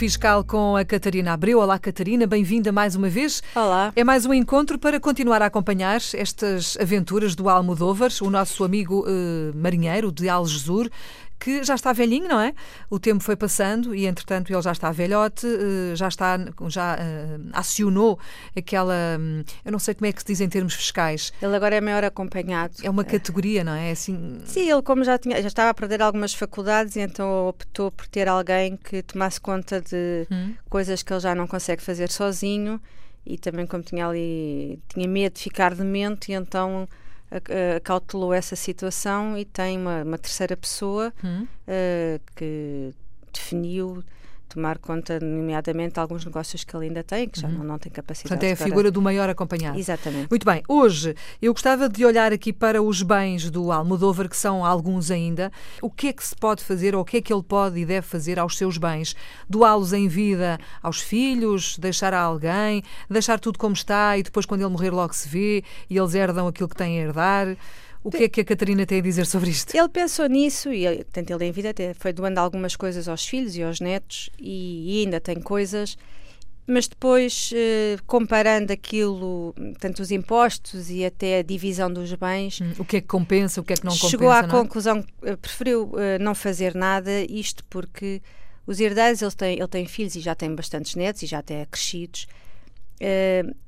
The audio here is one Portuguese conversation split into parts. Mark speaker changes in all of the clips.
Speaker 1: Fiscal com a Catarina Abreu. Olá, Catarina, bem-vinda mais uma vez.
Speaker 2: Olá.
Speaker 1: É mais um encontro para continuar a acompanhar estas aventuras do Almodóvar, o nosso amigo uh, marinheiro de Algesur, que já está velhinho, não é? O tempo foi passando e, entretanto, ele já está velhote, eh, já está, já uh, acionou aquela, hum, eu não sei como é que se diz em termos fiscais.
Speaker 2: Ele agora é maior acompanhado.
Speaker 1: É uma categoria, não é? Assim...
Speaker 2: Sim, ele como já tinha, já estava a perder algumas faculdades e então optou por ter alguém que tomasse conta de hum. coisas que ele já não consegue fazer sozinho e também como tinha ali, tinha medo de ficar demente e então acautelou essa situação e tem uma, uma terceira pessoa hum. uh, que definiu tomar conta, nomeadamente, de alguns negócios que ele ainda tem, que já uhum. não, não tem capacidade.
Speaker 1: Portanto, é a
Speaker 2: para...
Speaker 1: figura do maior acompanhado.
Speaker 2: Exatamente.
Speaker 1: Muito bem. Hoje, eu gostava de olhar aqui para os bens do Almodóvar, que são alguns ainda. O que é que se pode fazer, ou o que é que ele pode e deve fazer aos seus bens? Doá-los em vida aos filhos, deixar a alguém, deixar tudo como está e depois, quando ele morrer, logo se vê e eles herdam aquilo que têm a herdar? O que é que a Catarina tem a dizer sobre isto?
Speaker 2: Ele pensou nisso e, tanto ele em vida até foi doando algumas coisas aos filhos e aos netos e, e ainda tem coisas, mas depois, eh, comparando aquilo, tanto os impostos e até a divisão dos bens...
Speaker 1: Hum, o que é que compensa, o que é que não compensa,
Speaker 2: Chegou à
Speaker 1: não é?
Speaker 2: conclusão eh, preferiu eh, não fazer nada, isto porque os herdeiros, ele tem, ele tem filhos e já tem bastantes netos e já até crescidos,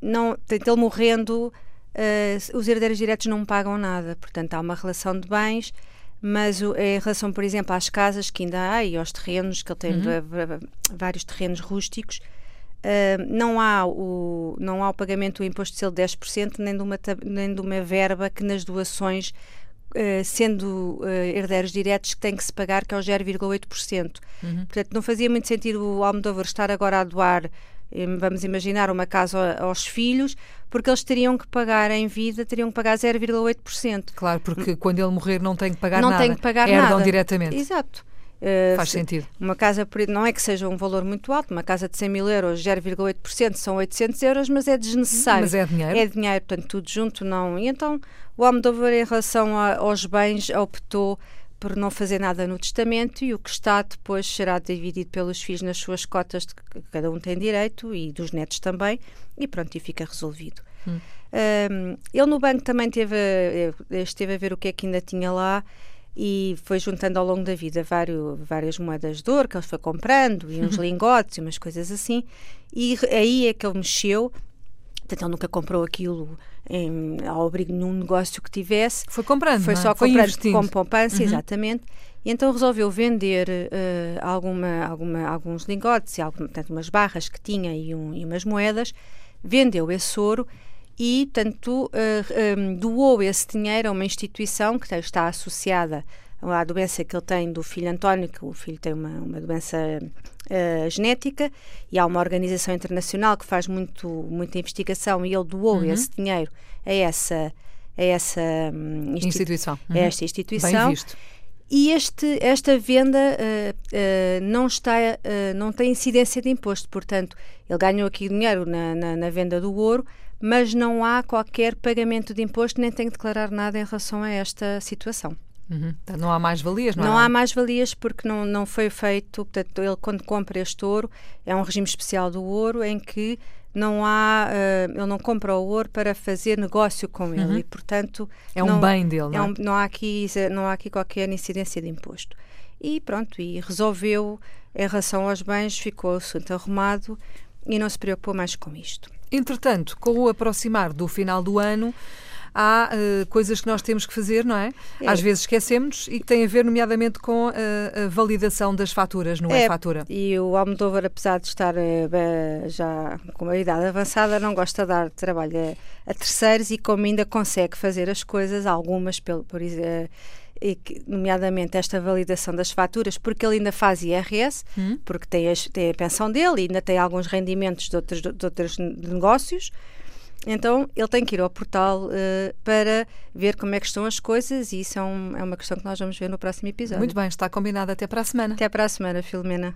Speaker 2: não, ele morrendo uh, os herdeiros diretos não pagam nada. Portanto, há uma relação de bens, mas o, em relação, por exemplo, às casas que ainda há e aos terrenos, que ele tem uhum. vários terrenos rústicos, uh, não, há o, não há o pagamento do imposto de selo de 10%, nem de, uma, nem de uma verba que nas doações Uh, sendo uh, herdeiros diretos, que tem que se pagar, que é o 0,8%. Uhum. Portanto, não fazia muito sentido o Almodóvar estar agora a doar vamos imaginar uma casa aos filhos, porque eles teriam que pagar em vida, teriam que pagar 0,8%.
Speaker 1: Claro, porque quando ele morrer não tem que pagar
Speaker 2: não
Speaker 1: nada.
Speaker 2: Não tem que pagar
Speaker 1: Herdam
Speaker 2: nada.
Speaker 1: diretamente.
Speaker 2: Exato.
Speaker 1: Uh, Faz sentido.
Speaker 2: Uma casa, não é que seja um valor muito alto, uma casa de 100 mil euros, 0,8% são 800 euros, mas é desnecessário.
Speaker 1: Mas é dinheiro.
Speaker 2: É dinheiro, portanto, tudo junto não. E então o Almodóvar, em relação a, aos bens, optou por não fazer nada no testamento e o que está depois será dividido pelos filhos nas suas cotas de que cada um tem direito e dos netos também e pronto, e fica resolvido. Hum. Um, ele no banco também teve, eh, esteve a ver o que é que ainda tinha lá e foi juntando ao longo da vida vários, várias moedas de ouro que ele foi comprando e uns lingotes e umas coisas assim e aí é que ele mexeu Portanto, ele nunca comprou aquilo em, ao abrigo num negócio que tivesse.
Speaker 1: Foi comprando,
Speaker 2: Foi
Speaker 1: é?
Speaker 2: só
Speaker 1: Foi
Speaker 2: comprando com poupança, uhum. exatamente. E então resolveu vender uh, alguma, alguma, alguns lingotes, algum, portanto, umas barras que tinha e, um, e umas moedas. Vendeu esse ouro e, portanto, uh, eh, um, doou esse dinheiro a uma instituição que está associada à doença que ele tem do filho António, que o filho tem uma, uma doença uh, genética, e há uma organização internacional que faz muito, muita investigação e ele doou
Speaker 1: uhum.
Speaker 2: esse dinheiro a essa, a essa um,
Speaker 1: institu instituição.
Speaker 2: Uhum. Esta instituição.
Speaker 1: Bem visto.
Speaker 2: E este, esta venda uh, uh, não está, uh, não tem incidência de imposto, portanto, ele ganhou aqui dinheiro na, na, na, venda do ouro, mas não há qualquer pagamento de imposto, nem tem que declarar nada em relação a esta situação.
Speaker 1: Uhum. Então, não há mais-valias, não,
Speaker 2: não
Speaker 1: é?
Speaker 2: há mais-valias porque não, não foi feito. Portanto, ele, quando compra este ouro, é um regime especial do ouro em que não há, uh, ele não compra o ouro para fazer negócio com ele
Speaker 1: uhum.
Speaker 2: e, portanto.
Speaker 1: É um
Speaker 2: não,
Speaker 1: bem dele, não
Speaker 2: é?
Speaker 1: É
Speaker 2: um, não, há aqui, não há aqui qualquer incidência de imposto. E pronto, e resolveu, em relação aos bens, ficou o assunto arrumado e não se preocupou mais com isto.
Speaker 1: Entretanto, com o aproximar do final do ano, há uh, coisas que nós temos que fazer, não é? é? Às vezes esquecemos e que tem a ver, nomeadamente, com a, a validação das faturas no
Speaker 2: é,
Speaker 1: e-fatura.
Speaker 2: E o Almodóvar, apesar de estar uh, já com uma idade avançada, não gosta de dar trabalho a, a terceiros e como ainda consegue fazer as coisas, algumas, por, por uh, nomeadamente esta validação das faturas, porque ele ainda faz IRS, hum. porque tem, as, tem a pensão dele e ainda tem alguns rendimentos de outros, de outros negócios. Então ele tem que ir ao portal uh, para ver como é que estão as coisas e isso é, um, é uma questão que nós vamos ver no próximo episódio.
Speaker 1: Muito bem, está combinado até para a semana.
Speaker 2: Até para a semana, Filomena.